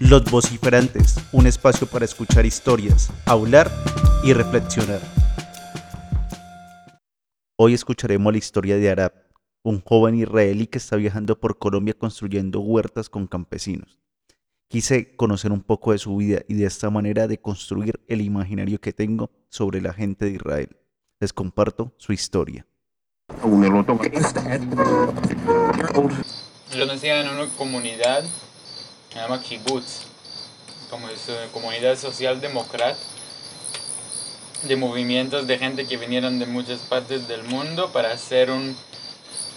Los vociferantes, un espacio para escuchar historias, hablar y reflexionar. Hoy escucharemos la historia de Arab, un joven israelí que está viajando por Colombia construyendo huertas con campesinos. Quise conocer un poco de su vida y de esta manera de construir el imaginario que tengo sobre la gente de Israel. Les comparto su historia. Yo nací en una comunidad, se llama kibbutz, como es una comunidad social democrática de movimientos de gente que vinieron de muchas partes del mundo para hacer un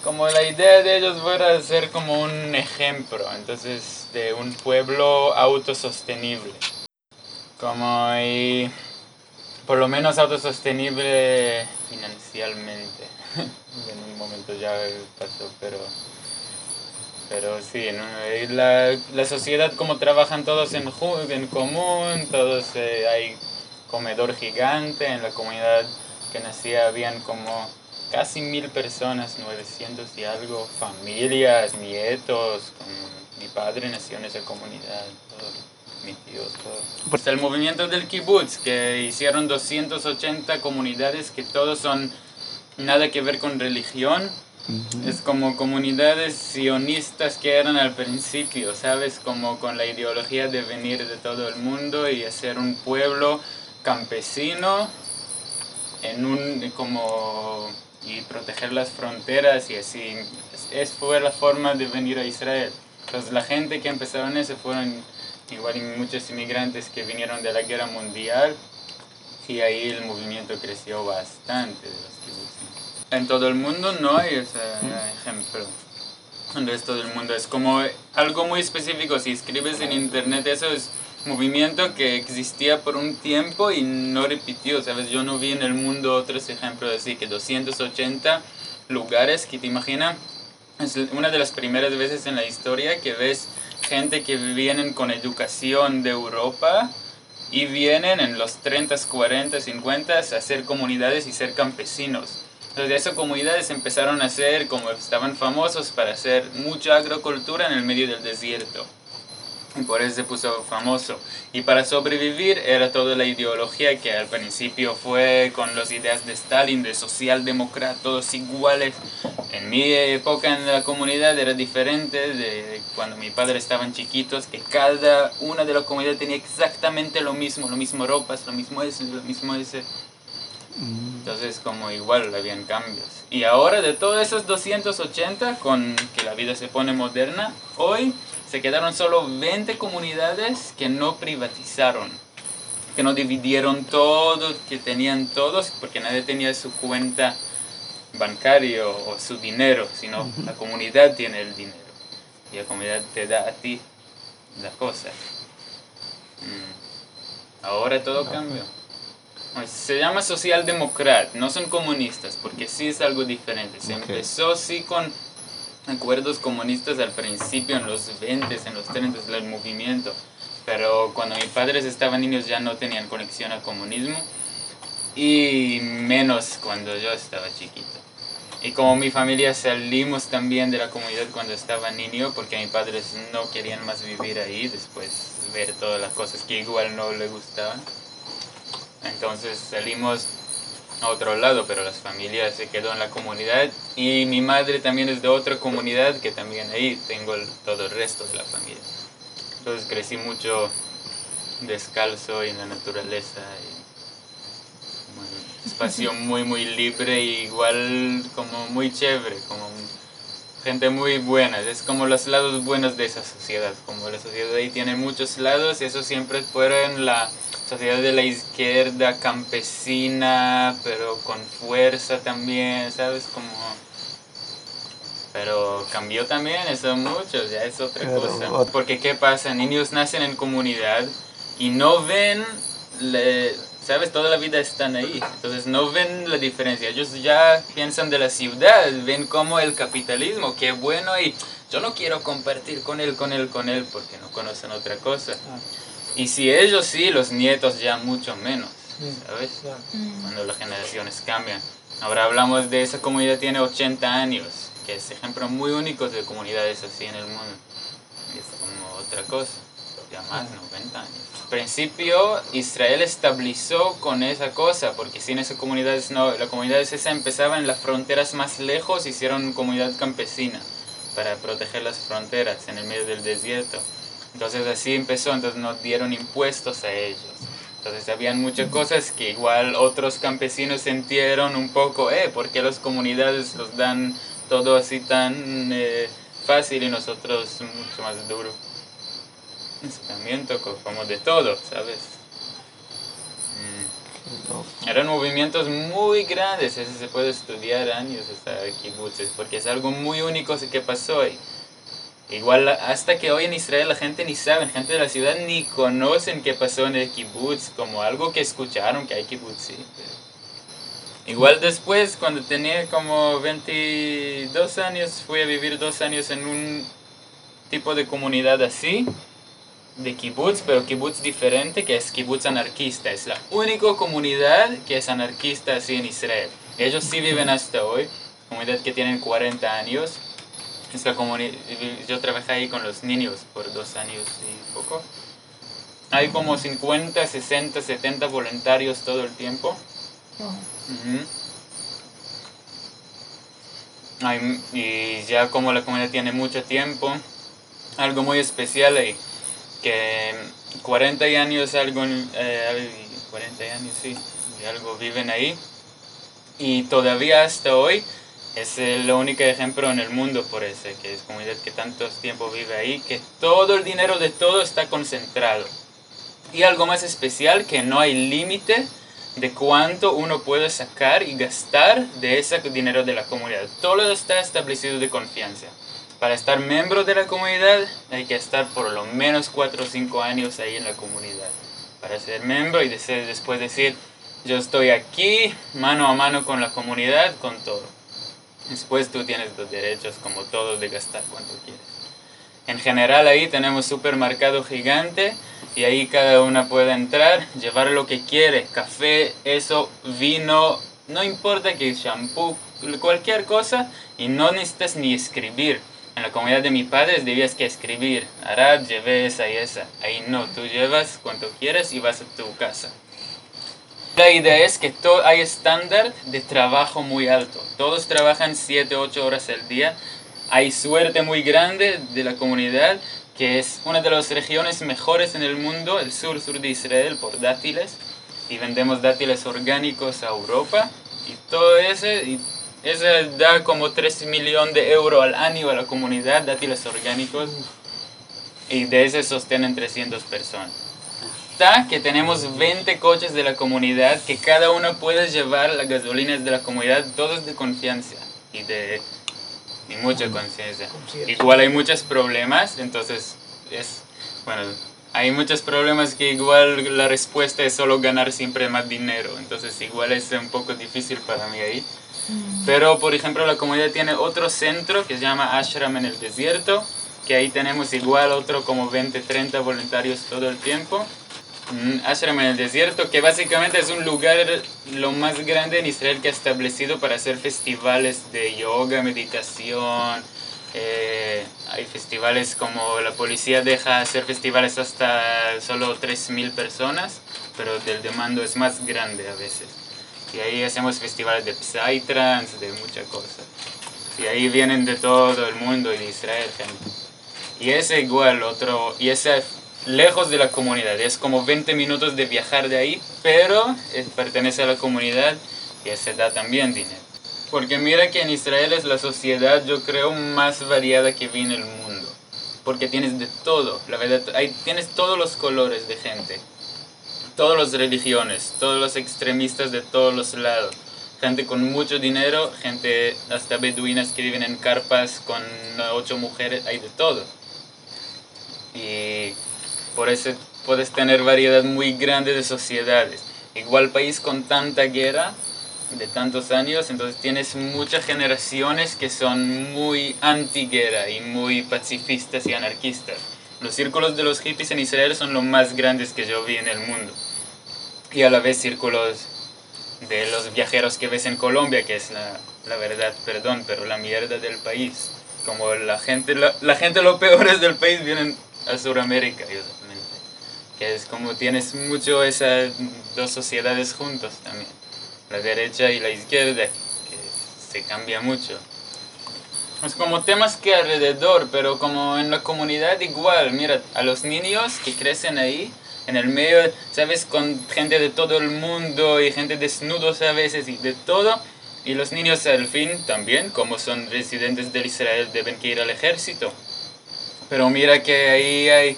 como la idea de ellos fuera ser como un ejemplo, entonces, de un pueblo autosostenible. Como y por lo menos autosostenible financieramente. en un momento ya pasó, pero pero sí, la, la, sociedad como trabajan todos en, en común, todos eh, hay comedor gigante en la comunidad que nacía habían como casi mil personas, 900 y algo, familias, nietos, mi padre nació en esa comunidad, mis tíos, todo. Pues el movimiento del kibbutz, que hicieron 280 comunidades que todos son nada que ver con religión, es como comunidades sionistas que eran al principio, ¿sabes? Como con la ideología de venir de todo el mundo y hacer un pueblo campesino en un como y proteger las fronteras y así. Es, fue la forma de venir a Israel. Entonces la gente que empezaron eso fueron igual muchos inmigrantes que vinieron de la guerra mundial y ahí el movimiento creció bastante de los En todo el mundo no hay ese ejemplo. En el resto del mundo es como algo muy específico. Si escribes en internet eso es movimiento que existía por un tiempo y no repitió, ¿sabes? Yo no vi en el mundo otros ejemplos así, que 280 lugares que te imaginas, es una de las primeras veces en la historia que ves gente que vienen con educación de Europa y vienen en los 30, 40, 50 a hacer comunidades y ser campesinos. Entonces esas comunidades empezaron a ser, como estaban famosos, para hacer mucha agricultura en el medio del desierto y por eso se puso famoso. Y para sobrevivir era toda la ideología que al principio fue con las ideas de Stalin, de socialdemócrata, todos iguales. En mi época en la comunidad era diferente de cuando mi padre estaban chiquitos, que cada una de las comunidades tenía exactamente lo mismo, lo mismo ropas, lo mismo ese, lo mismo ese. Mm. Entonces como igual habían cambios. Y ahora de todos esos 280, con que la vida se pone moderna, hoy se quedaron solo 20 comunidades que no privatizaron, que no dividieron todo, que tenían todos, porque nadie tenía su cuenta bancaria o su dinero, sino la comunidad tiene el dinero. Y la comunidad te da a ti las cosas. Mm. Ahora todo cambió. Se llama socialdemócrata, no son comunistas, porque sí es algo diferente. Se empezó sí con acuerdos comunistas al principio, en los 20, en los 30 del movimiento, pero cuando mis padres estaban niños ya no tenían conexión al comunismo y menos cuando yo estaba chiquito. Y como mi familia salimos también de la comunidad cuando estaba niño porque mis padres no querían más vivir ahí después ver todas las cosas que igual no le gustaban. Entonces salimos a otro lado, pero las familias se quedó en la comunidad y mi madre también es de otra comunidad que también ahí tengo todo el resto de la familia. Entonces crecí mucho descalzo y en la naturaleza y espacio muy muy libre y igual como muy chévere, como gente muy buena, es como los lados buenos de esa sociedad, como la sociedad ahí tiene muchos lados, eso siempre fueron la sociedad de la izquierda campesina, pero con fuerza también, ¿sabes? Como... Pero cambió también eso mucho, ya es otra cosa. Porque ¿qué pasa? Niños nacen en comunidad y no ven, ¿sabes? Toda la vida están ahí. Entonces no ven la diferencia. Ellos ya piensan de la ciudad, ven como el capitalismo, qué bueno y yo no quiero compartir con él, con él, con él, porque no conocen otra cosa. Ah. Y si ellos sí, los nietos ya mucho menos, ¿sabes? Mm. Cuando las generaciones cambian. Ahora hablamos de esa comunidad tiene 80 años, que es ejemplo muy único de comunidades así en el mundo. Es como otra cosa, ya más, 90 años. Principio Israel estabilizó con esa cosa, porque sin esa comunidad, no, la comunidad esa empezaba en las fronteras más lejos, hicieron comunidad campesina para proteger las fronteras en el medio del desierto. Entonces así empezó, entonces nos dieron impuestos a ellos. Entonces habían muchas cosas que igual otros campesinos sintieron un poco, eh, ¿por qué las comunidades los dan todo así tan eh, fácil y nosotros mucho más duro? Tocó como de todo, ¿sabes? Mm. Eran movimientos muy grandes, eso se puede estudiar años hasta kibbutzes, porque es algo muy único que pasó ahí. Igual hasta que hoy en Israel la gente ni sabe, la gente de la ciudad ni conocen qué pasó en el kibbutz, como algo que escucharon que hay kibbutz, sí. Igual después, cuando tenía como 22 años, fui a vivir dos años en un tipo de comunidad así, de kibbutz, pero kibbutz diferente, que es kibbutz anarquista. Es la única comunidad que es anarquista así en Israel. Ellos sí viven hasta hoy, comunidad que tienen 40 años esta comunidad, yo trabajé ahí con los niños por dos años y poco. Hay como 50, 60, 70 voluntarios todo el tiempo. y ya como la comunidad tiene mucho tiempo, algo muy especial ahí, que 40 años, algo, eh, 40 años, sí, algo viven ahí. Y todavía hasta hoy es el único ejemplo en el mundo por ese, que es comunidad que tanto tiempo vive ahí, que todo el dinero de todo está concentrado. Y algo más especial, que no hay límite de cuánto uno puede sacar y gastar de ese dinero de la comunidad. Todo está establecido de confianza. Para estar miembro de la comunidad hay que estar por lo menos 4 o 5 años ahí en la comunidad. Para ser miembro y después decir, yo estoy aquí mano a mano con la comunidad, con todo. Después tú tienes los derechos como todos de gastar cuanto quieres. En general ahí tenemos supermercado gigante y ahí cada una puede entrar, llevar lo que quiere, café, eso, vino, no importa que shampoo, cualquier cosa y no necesitas ni escribir. En la comunidad de mis padres debías que escribir, Arad, llevé esa y esa. Ahí no, tú llevas cuanto quieres y vas a tu casa. La idea es que hay estándar de trabajo muy alto. Todos trabajan 7, 8 horas al día. Hay suerte muy grande de la comunidad, que es una de las regiones mejores en el mundo, el sur-sur de Israel, por dátiles. Y vendemos dátiles orgánicos a Europa. Y todo ese, y eso da como 3 millones de euros al año a la comunidad, dátiles orgánicos. Y de ese sostienen 300 personas que tenemos 20 coches de la comunidad que cada uno puede llevar las gasolinas de la comunidad, todos de confianza y de y mucha conciencia. Igual hay muchos problemas, entonces es, bueno, hay muchos problemas que igual la respuesta es solo ganar siempre más dinero, entonces igual es un poco difícil para mí ahí. Mm. Pero, por ejemplo, la comunidad tiene otro centro que se llama Ashram en el desierto, que ahí tenemos igual otro como 20, 30 voluntarios todo el tiempo. Ashram en el desierto, que básicamente es un lugar lo más grande en Israel que ha establecido para hacer festivales de yoga, meditación. Eh, hay festivales como la policía deja hacer festivales hasta solo 3.000 personas, pero el demando es más grande a veces. Y ahí hacemos festivales de Psytrance, de muchas cosas. Y ahí vienen de todo el mundo y de Israel gente. Y ese igual, otro, y ese lejos de la comunidad. Es como 20 minutos de viajar de ahí, pero pertenece a la comunidad y se da también dinero. Porque mira que en Israel es la sociedad, yo creo, más variada que vi en el mundo. Porque tienes de todo, la verdad, hay, tienes todos los colores de gente, todas las religiones, todos los extremistas de todos los lados. Gente con mucho dinero, gente hasta beduinas que viven en carpas con ocho mujeres, hay de todo. Y por eso puedes tener variedad muy grande de sociedades. Igual país con tanta guerra de tantos años, entonces tienes muchas generaciones que son muy anti-guerra y muy pacifistas y anarquistas. Los círculos de los hippies en Israel son los más grandes que yo vi en el mundo. Y a la vez círculos de los viajeros que ves en Colombia, que es la, la verdad, perdón, pero la mierda del país. Como la gente, la, la gente lo peor es del país vienen a Sudamérica, exactamente. Que es como tienes mucho esas dos sociedades juntas también, la derecha y la izquierda, que se cambia mucho. Es como temas que alrededor, pero como en la comunidad igual, mira, a los niños que crecen ahí, en el medio, ¿sabes? Con gente de todo el mundo y gente desnudos a veces y de todo. Y los niños al fin también, como son residentes de Israel, deben que ir al ejército. Pero mira que ahí hay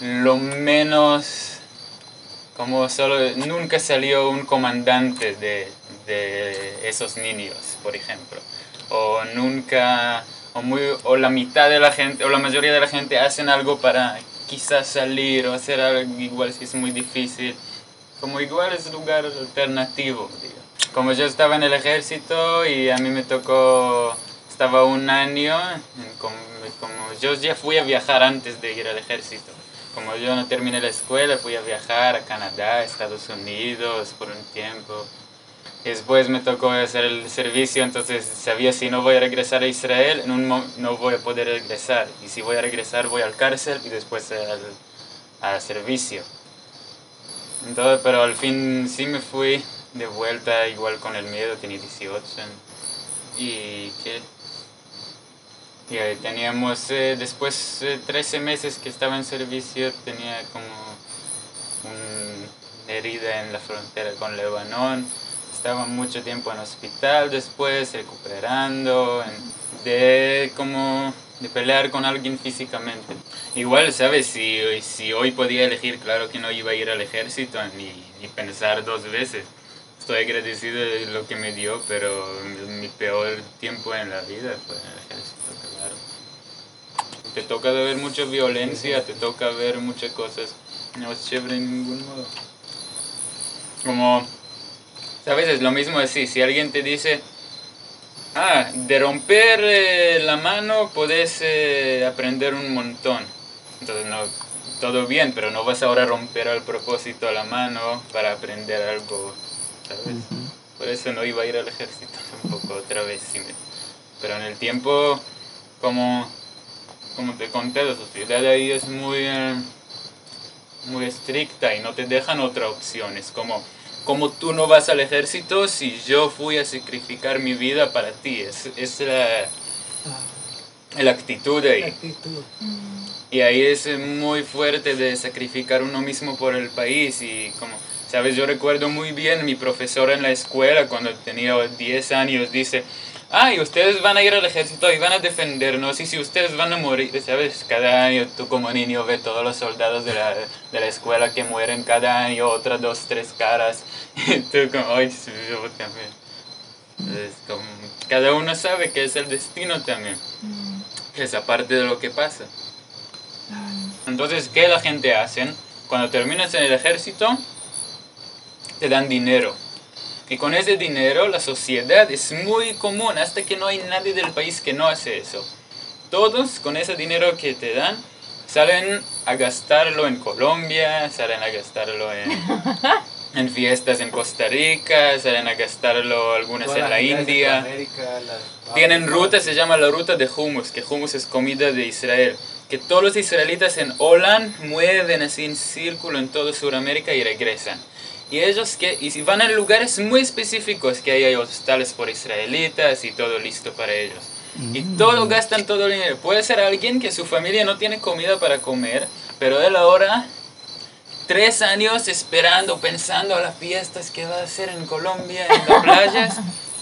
lo menos, como solo, nunca salió un comandante de, de esos niños, por ejemplo. O nunca, o, muy, o la mitad de la gente, o la mayoría de la gente hacen algo para quizás salir o hacer algo igual si es muy difícil. Como igual es lugar alternativo. Digo. Como yo estaba en el ejército y a mí me tocó, estaba un año, como, como yo ya fui a viajar antes de ir al ejército. Como yo no terminé la escuela, fui a viajar a Canadá, Estados Unidos por un tiempo. Después me tocó hacer el servicio, entonces sabía si no voy a regresar a Israel, en no voy a poder regresar. Y si voy a regresar, voy al cárcel y después al, al servicio. Entonces, pero al fin sí me fui de vuelta, igual con el miedo, tenía 18. Y que y teníamos, eh, después de eh, 13 meses que estaba en servicio, tenía como una herida en la frontera con Lebanon estaba mucho tiempo en hospital después, recuperando, de como de pelear con alguien físicamente. Igual, ¿sabes? Si, si hoy podía elegir, claro que no iba a ir al ejército ni, ni pensar dos veces. Estoy agradecido de lo que me dio, pero mi peor tiempo en la vida fue en el ejército, claro. Te toca ver mucha violencia, te toca ver muchas cosas. No es chévere en ningún modo. Como ¿Sabes? Es lo mismo así. Si alguien te dice, ah, de romper eh, la mano puedes eh, aprender un montón. Entonces, no, todo bien, pero no vas ahora a romper al propósito la mano para aprender algo, ¿sabes? Por eso no iba a ir al ejército tampoco otra vez. Pero en el tiempo, como, como te conté, la sociedad ahí es muy, eh, muy estricta y no te dejan otra opción. Es como como tú no vas al ejército si yo fui a sacrificar mi vida para ti? Es, es la, la actitud ahí. Y ahí es muy fuerte de sacrificar uno mismo por el país y como, sabes, yo recuerdo muy bien mi profesora en la escuela cuando tenía 10 años dice, ay, ustedes van a ir al ejército y van a defendernos, y si ustedes van a morir, ¿sabes? Cada año tú como niño ves todos los soldados de la, de la escuela que mueren cada año, otras dos, tres caras, tú como, ay, yo también. Entonces, como, cada uno sabe que es el destino también, que es aparte de lo que pasa. Entonces, ¿qué la gente hace? Cuando terminas en el ejército, te dan dinero y con ese dinero la sociedad es muy común, hasta que no hay nadie del país que no hace eso. Todos con ese dinero que te dan salen a gastarlo en Colombia, salen a gastarlo en, en fiestas en Costa Rica, salen a gastarlo algunas en la India. Tienen ruta, se llama la ruta de hummus, que hummus es comida de Israel. Que todos los israelitas en Holland mueven así en círculo en toda Sudamérica y regresan. Y ellos que y si van a lugares muy específicos, que hay hostales por israelitas y todo listo para ellos. Y mm. todo gastan todo el dinero. Puede ser alguien que su familia no tiene comida para comer, pero él ahora tres años esperando, pensando a las fiestas que va a hacer en Colombia, en las playas.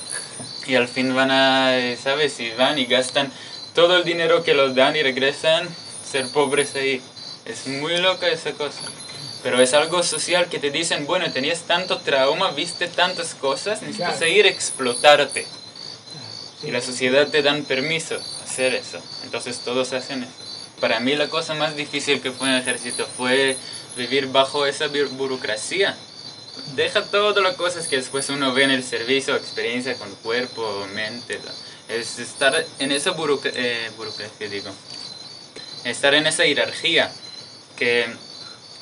y al fin van a, ¿sabes? Y van y gastan todo el dinero que los dan y regresan ser pobres ahí. Es muy loca esa cosa. Pero es algo social que te dicen, bueno, tenías tanto trauma, viste tantas cosas, necesitas seguir explotarte. Y la sociedad te dan permiso hacer eso. Entonces todos hacen eso. Para mí la cosa más difícil que fue en el ejército fue vivir bajo esa burocracia. Deja todas las cosas que después uno ve en el servicio, experiencia con cuerpo, mente. Es estar en esa eh, burocracia, digo. Estar en esa jerarquía que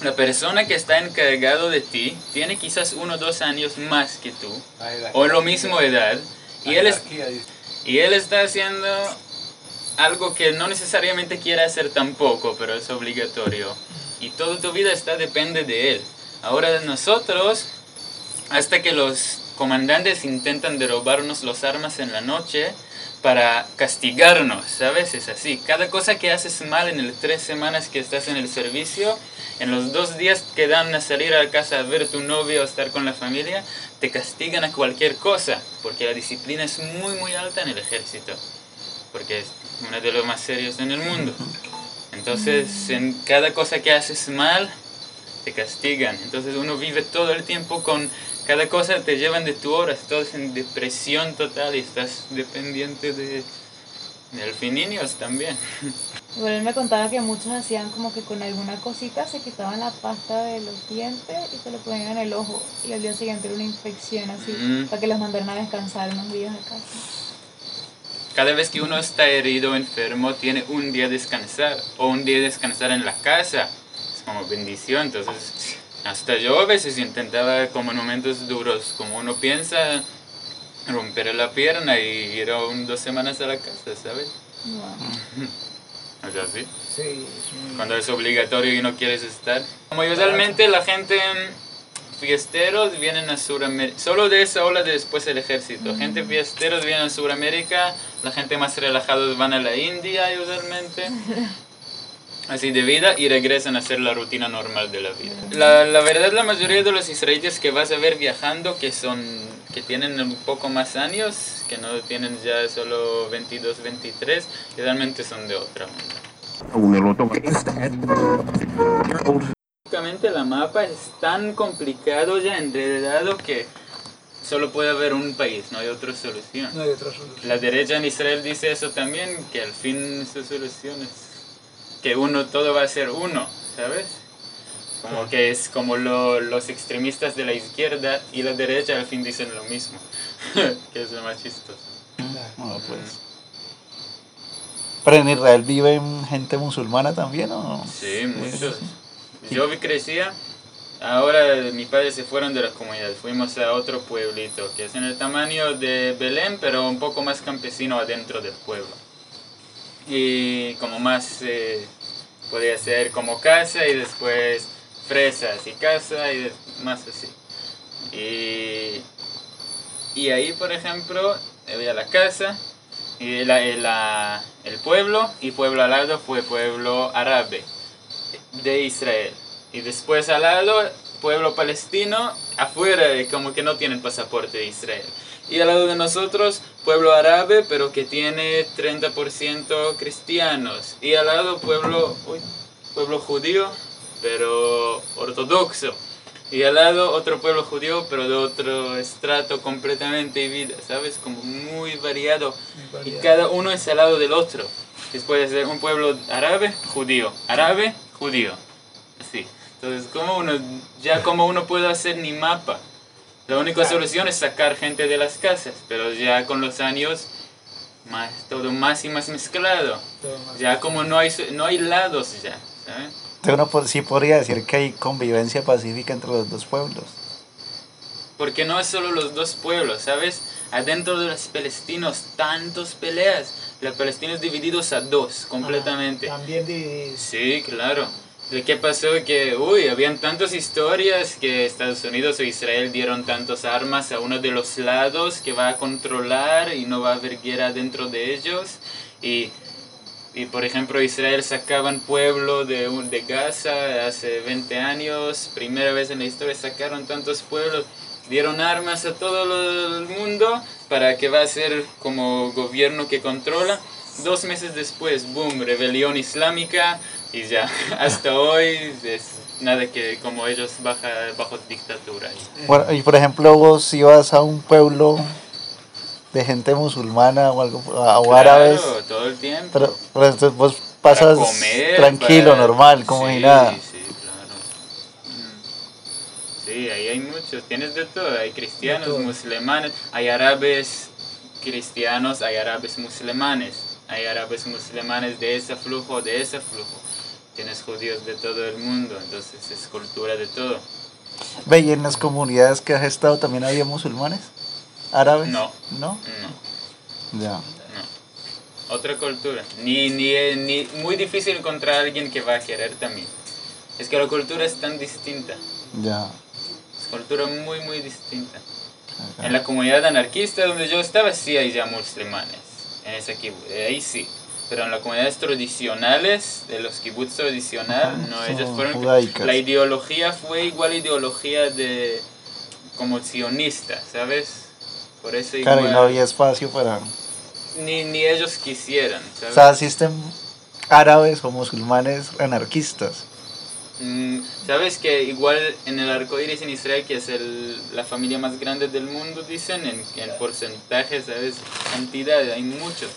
la persona que está encargado de ti tiene quizás uno o dos años más que tú, o lo mismo edad, y él, es, y él está haciendo algo que no necesariamente quiere hacer tampoco, pero es obligatorio. Y toda tu vida está depende de él. Ahora nosotros, hasta que los comandantes intentan derobarnos las armas en la noche para castigarnos, ¿sabes? Es así. Cada cosa que haces mal en las tres semanas que estás en el servicio, en los dos días que dan a salir a casa a ver tu novio o estar con la familia, te castigan a cualquier cosa, porque la disciplina es muy, muy alta en el ejército, porque es uno de los más serios en el mundo. Entonces, en cada cosa que haces mal, te castigan. Entonces uno vive todo el tiempo con cada cosa te llevan de tu hora, estás en depresión total y estás dependiente de delfininios también. Bueno, él me contaba que muchos hacían como que con alguna cosita se quitaban la pasta de los dientes y se lo ponían en el ojo y al día siguiente era una infección así Mm. para que los mandaran a descansar unos días a casa. Cada vez que uno está herido o enfermo, tiene un día descansar o un día descansar en la casa. Es como bendición. Entonces, hasta yo a veces intentaba, como en momentos duros, como uno piensa, romper la pierna y ir a un, dos semanas a la casa, ¿sabes? Wow. O sea, sí. Sí, es muy... Cuando es obligatorio y no quieres estar. Como usualmente la gente fiesteros vienen a Sudamérica, solo de esa ola de después el ejército. Gente fiesteros vienen a Sudamérica, la gente más relajados van a la India usualmente. Así de vida y regresan a hacer la rutina normal de la vida. La, la verdad la mayoría de los israelíes que vas a ver viajando que son que tienen un poco más años, que no tienen ya solo 22, 23, realmente son de otra onda. Básicamente la mapa es tan complicado ya enredado que solo puede haber un país, no hay otra solución. No hay otra solución. La derecha en Israel dice eso también, que al fin su solución es que uno, todo va a ser uno, ¿sabes? Como que es como lo- los extremistas de la izquierda y la derecha al fin dicen lo mismo, que es lo más chistoso. No, pues. Pero en Israel viven gente musulmana también, ¿o no? Sí, muchos. Yo crecía, ahora mis padres se fueron de la comunidad, fuimos a otro pueblito, que es en el tamaño de Belén, pero un poco más campesino adentro del pueblo. Y como más, eh, podía ser como casa y después fresas y casa y más así. Y, y ahí, por ejemplo, había la casa y la- la- el pueblo y pueblo al lado fue pueblo árabe de Israel. Y después al lado, pueblo palestino, afuera, como que no tienen pasaporte de Israel. Y al lado de nosotros, pueblo árabe, pero que tiene 30% cristianos. Y al lado, pueblo, uy, pueblo judío, pero ortodoxo. Y al lado, otro pueblo judío, pero de otro estrato completamente y vida, ¿sabes? Como muy variado. Muy Y variado. cada uno es al lado del otro. Después de ser un pueblo árabe, judío. Árabe, judío. Así. Entonces, ¿cómo uno, ya como uno puede hacer ni mapa? La única solución es sacar gente de las casas, pero ya con los años, más, todo más y más mezclado. Más. Ya como no hay, no hay lados ya, ¿sabes? Entonces uno por- sí podría decir que hay convivencia pacífica entre los dos pueblos. Porque no es solo los dos pueblos, ¿sabes? Adentro de los palestinos, tantos peleas. Los palestinos divididos a dos, completamente. Ah, también divididos. Sí, claro. ¿De qué pasó? Que, uy, habían tantas historias que Estados Unidos o Israel dieron tantas armas a uno de los lados que va a controlar y no va a haber guerra dentro de ellos. Y, y por ejemplo, Israel sacaban pueblo de, de Gaza hace 20 años. Primera vez en la historia sacaron tantos pueblos. Dieron armas a todo el mundo para que va a ser como gobierno que controla. Dos meses después, boom, rebelión islámica y ya, hasta hoy es nada que como ellos baja, bajo dictadura. Bueno, y por ejemplo, vos si vas a un pueblo de gente musulmana o algo, o Claro, árabes, todo el tiempo. pero, entonces vos pasas comer, tranquilo, para- normal, como sí, si nada. Sí, ahí hay muchos, tienes de todo, hay cristianos, todo. musulmanes, hay árabes cristianos, hay árabes musulmanes, hay árabes musulmanes de ese flujo, de ese flujo. Tienes judíos de todo el mundo, entonces es cultura de todo. Ve, ¿y en las comunidades que has estado también había musulmanes? ¿Árabes? No. ¿No? No, Ya. no. Otra cultura. Ni, ni, ni muy difícil encontrar a alguien que va a querer también. Es que la cultura es tan distinta. Ya. Cultura muy, muy distinta. En la comunidad anarquista donde yo estaba sí hay ya musulmanes. En ese kibbutz. Ahí sí. Pero en las comunidades tradicionales, de los kibbutz tradicional, Ajá, no, ellos fueron... judaicas. La ideología fue igual ideología de... como sionista, ¿sabes? Por eso Claro, y igual... no había espacio para... ni, ni ellos quisieran, O ¿sabes? sea, existen árabes o musulmanes anarquistas. Mm, Sabes que igual en el arco iris en Israel, que es el- la familia más grande del mundo, dicen en, en porcentaje, ¿sabes? Cantidad, hay muchos.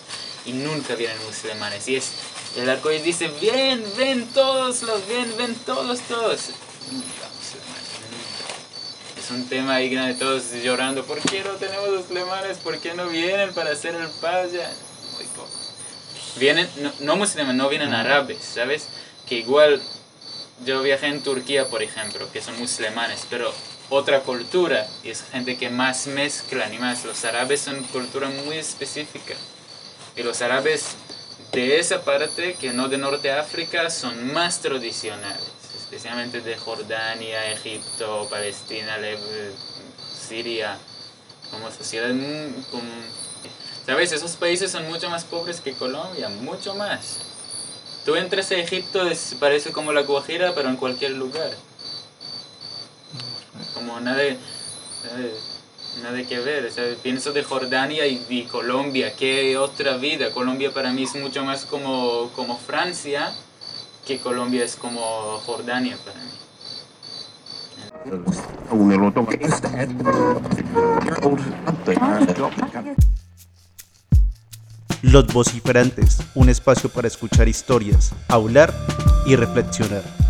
Y nunca vienen musulmanes. Y es, el arco iris dice: Ven, ven todos los, ven, ven todos, todos. Nunca musulmanes, nunca. Es un tema ahí grande, todos llorando: ¿Por qué no tenemos musulmanes? ¿Por qué no vienen para hacer el paz? Ya, Muy poco. Vienen, no, no musulmanes, no vienen árabes, ¿sabes? Que igual yo viajé en Turquía, por ejemplo, que son musulmanes, pero otra cultura, y es gente que más mezclan y más. Los árabes son cultura muy específica. Y los árabes de esa parte, que no de Norte África, son más tradicionales, especialmente de Jordania, Egipto, Palestina, Siria, como sociedad... ¿Sabes? Esos países son mucho más pobres que Colombia, mucho más. Tú entras a Egipto, es, parece como la Guajira, pero en cualquier lugar. Como nada, nada, nada que ver. o sea, pienso de Jordania y, y Colombia, qué otra vida. Colombia para mí es mucho más como, como Francia, que Colombia es como Jordania para mí. Los vociferantes, un espacio para escuchar historias, hablar y reflexionar.